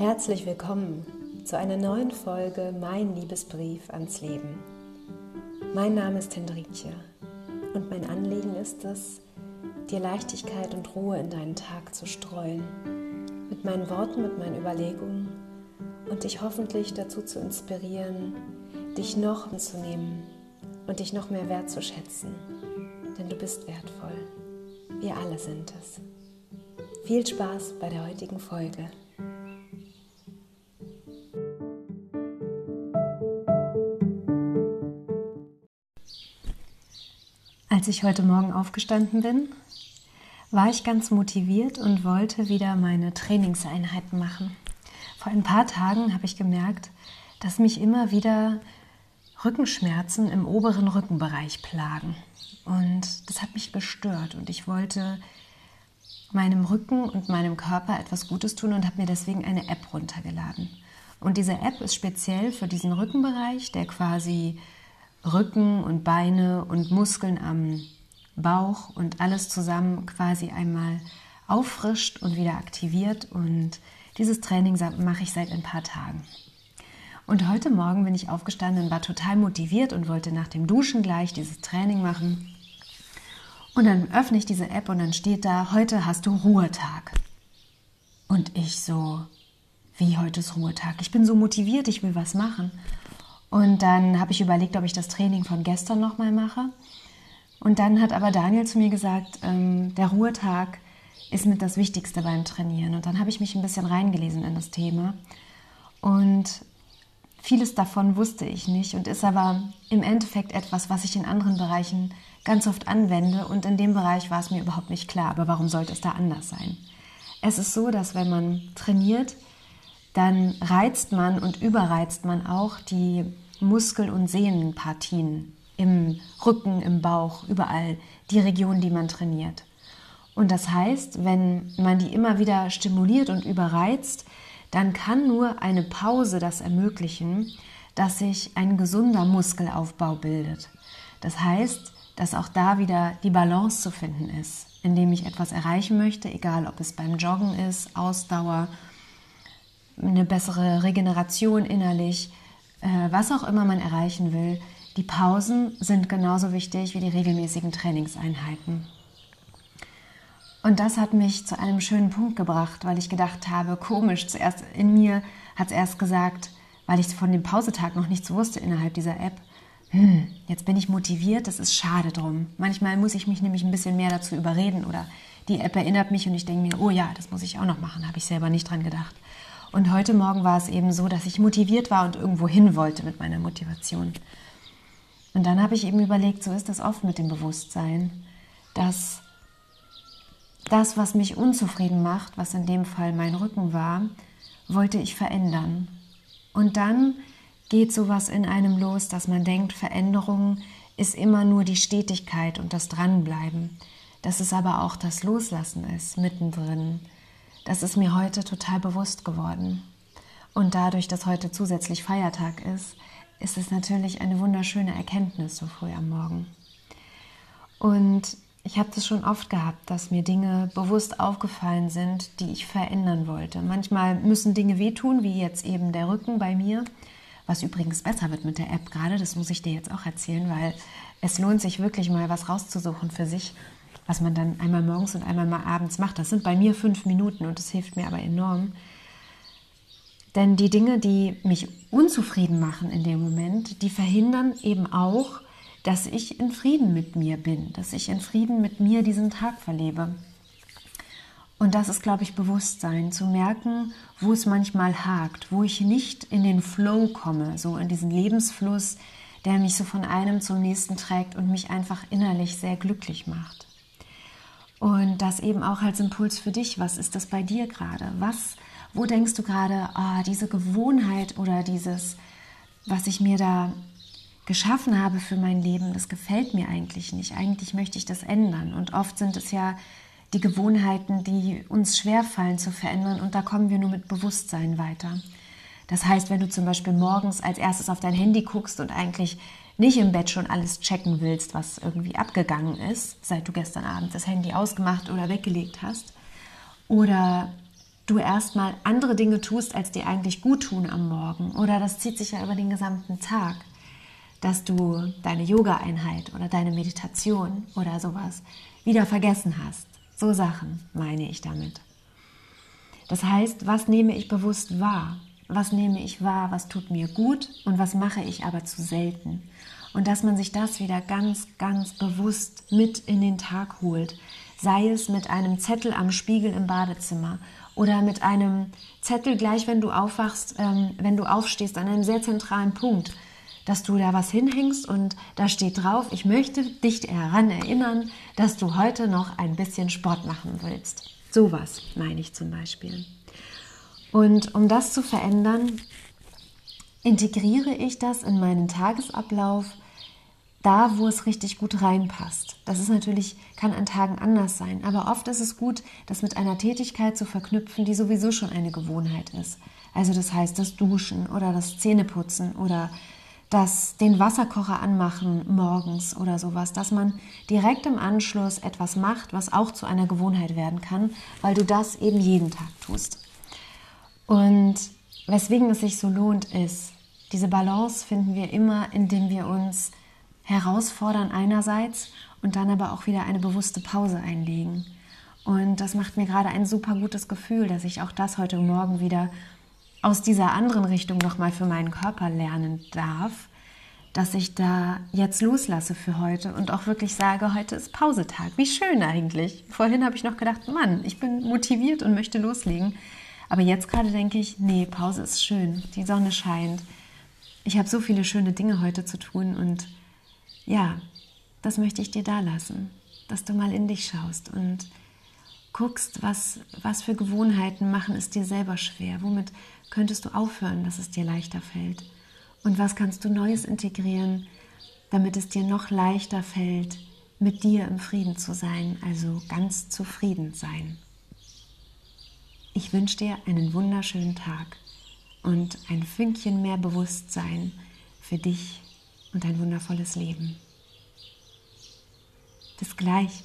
Herzlich willkommen zu einer neuen Folge Mein Liebesbrief ans Leben. Mein Name ist Hendrikje und mein Anliegen ist es, dir Leichtigkeit und Ruhe in deinen Tag zu streuen, mit meinen Worten, mit meinen Überlegungen und dich hoffentlich dazu zu inspirieren, dich noch anzunehmen und dich noch mehr wertzuschätzen, denn du bist wertvoll. Wir alle sind es. Viel Spaß bei der heutigen Folge. Als ich heute Morgen aufgestanden bin, war ich ganz motiviert und wollte wieder meine Trainingseinheiten machen. Vor ein paar Tagen habe ich gemerkt, dass mich immer wieder Rückenschmerzen im oberen Rückenbereich plagen. Und das hat mich gestört und ich wollte meinem Rücken und meinem Körper etwas Gutes tun und habe mir deswegen eine App runtergeladen. Und diese App ist speziell für diesen Rückenbereich, der quasi Rücken und Beine und Muskeln am Bauch und alles zusammen quasi einmal auffrischt und wieder aktiviert. Und dieses Training mache ich seit ein paar Tagen. Und heute Morgen bin ich aufgestanden, war total motiviert und wollte nach dem Duschen gleich dieses Training machen. Und dann öffne ich diese App und dann steht da, heute hast du Ruhetag. Und ich so, wie heute ist Ruhetag? Ich bin so motiviert, ich will was machen. Und dann habe ich überlegt, ob ich das Training von gestern nochmal mache. Und dann hat aber Daniel zu mir gesagt, ähm, der Ruhetag ist mit das Wichtigste beim Trainieren. Und dann habe ich mich ein bisschen reingelesen in das Thema. Und Vieles davon wusste ich nicht und ist aber im Endeffekt etwas, was ich in anderen Bereichen ganz oft anwende und in dem Bereich war es mir überhaupt nicht klar. Aber warum sollte es da anders sein? Es ist so, dass wenn man trainiert, dann reizt man und überreizt man auch die Muskel- und Sehnenpartien im Rücken, im Bauch, überall, die Region, die man trainiert. Und das heißt, wenn man die immer wieder stimuliert und überreizt, dann kann nur eine Pause das ermöglichen, dass sich ein gesunder Muskelaufbau bildet. Das heißt, dass auch da wieder die Balance zu finden ist, indem ich etwas erreichen möchte, egal ob es beim Joggen ist, Ausdauer, eine bessere Regeneration innerlich, äh, was auch immer man erreichen will. Die Pausen sind genauso wichtig wie die regelmäßigen Trainingseinheiten. Und das hat mich zu einem schönen Punkt gebracht, weil ich gedacht habe, komisch, zuerst in mir hat es erst gesagt, weil ich von dem Pausetag noch nichts wusste innerhalb dieser App, hm, jetzt bin ich motiviert, das ist schade drum. Manchmal muss ich mich nämlich ein bisschen mehr dazu überreden oder die App erinnert mich und ich denke mir, oh ja, das muss ich auch noch machen, habe ich selber nicht dran gedacht. Und heute Morgen war es eben so, dass ich motiviert war und irgendwo hin wollte mit meiner Motivation. Und dann habe ich eben überlegt, so ist das oft mit dem Bewusstsein, dass das, was mich unzufrieden macht, was in dem Fall mein Rücken war, wollte ich verändern. Und dann geht sowas in einem los, dass man denkt, Veränderung ist immer nur die Stetigkeit und das Dranbleiben. Dass es aber auch das Loslassen ist, mittendrin. Das ist mir heute total bewusst geworden. Und dadurch, dass heute zusätzlich Feiertag ist, ist es natürlich eine wunderschöne Erkenntnis so früh am Morgen. Und ich habe das schon oft gehabt, dass mir Dinge bewusst aufgefallen sind, die ich verändern wollte. Manchmal müssen Dinge wehtun, wie jetzt eben der Rücken bei mir, was übrigens besser wird mit der App gerade, das muss ich dir jetzt auch erzählen, weil es lohnt sich wirklich mal was rauszusuchen für sich, was man dann einmal morgens und einmal mal abends macht. Das sind bei mir fünf Minuten und das hilft mir aber enorm. Denn die Dinge, die mich unzufrieden machen in dem Moment, die verhindern eben auch, dass ich in Frieden mit mir bin, dass ich in Frieden mit mir diesen Tag verlebe. Und das ist, glaube ich, Bewusstsein, zu merken, wo es manchmal hakt, wo ich nicht in den Flow komme, so in diesen Lebensfluss, der mich so von einem zum nächsten trägt und mich einfach innerlich sehr glücklich macht. Und das eben auch als Impuls für dich. Was ist das bei dir gerade? Was, wo denkst du gerade, ah, diese Gewohnheit oder dieses, was ich mir da geschaffen habe für mein Leben, das gefällt mir eigentlich nicht. Eigentlich möchte ich das ändern. Und oft sind es ja die Gewohnheiten, die uns schwerfallen zu verändern. Und da kommen wir nur mit Bewusstsein weiter. Das heißt, wenn du zum Beispiel morgens als erstes auf dein Handy guckst und eigentlich nicht im Bett schon alles checken willst, was irgendwie abgegangen ist, seit du gestern Abend das Handy ausgemacht oder weggelegt hast, oder du erstmal andere Dinge tust, als dir eigentlich gut tun am Morgen. Oder das zieht sich ja über den gesamten Tag, dass du deine Yoga-Einheit oder deine Meditation oder sowas wieder vergessen hast. So Sachen meine ich damit. Das heißt, was nehme ich bewusst wahr? Was nehme ich wahr? Was tut mir gut und was mache ich aber zu selten? Und dass man sich das wieder ganz, ganz bewusst mit in den Tag holt. Sei es mit einem Zettel am Spiegel im Badezimmer oder mit einem Zettel gleich, wenn du aufwachst, ähm, wenn du aufstehst, an einem sehr zentralen Punkt, dass du da was hinhängst und da steht drauf, ich möchte dich daran erinnern, dass du heute noch ein bisschen Sport machen willst. Sowas meine ich zum Beispiel. Und um das zu verändern, integriere ich das in meinen Tagesablauf da, wo es richtig gut reinpasst. Das ist natürlich, kann an Tagen anders sein, aber oft ist es gut, das mit einer Tätigkeit zu verknüpfen, die sowieso schon eine Gewohnheit ist. Also das heißt, das Duschen oder das Zähneputzen oder das den Wasserkocher anmachen morgens oder sowas, dass man direkt im Anschluss etwas macht, was auch zu einer Gewohnheit werden kann, weil du das eben jeden Tag tust. Und weswegen es sich so lohnt, ist, diese Balance finden wir immer, indem wir uns herausfordern einerseits und dann aber auch wieder eine bewusste Pause einlegen. Und das macht mir gerade ein super gutes Gefühl, dass ich auch das heute Morgen wieder aus dieser anderen Richtung nochmal für meinen Körper lernen darf, dass ich da jetzt loslasse für heute und auch wirklich sage, heute ist Pausetag. Wie schön eigentlich. Vorhin habe ich noch gedacht, Mann, ich bin motiviert und möchte loslegen. Aber jetzt gerade denke ich, nee, Pause ist schön. Die Sonne scheint. Ich habe so viele schöne Dinge heute zu tun und ja, das möchte ich dir da lassen, dass du mal in dich schaust und guckst, was, was für Gewohnheiten machen es dir selber schwer. Womit könntest du aufhören, dass es dir leichter fällt? Und was kannst du Neues integrieren, damit es dir noch leichter fällt, mit dir im Frieden zu sein, also ganz zufrieden sein. Ich wünsche dir einen wunderschönen Tag und ein Fünkchen mehr Bewusstsein für dich und ein wundervolles Leben. Bis gleich.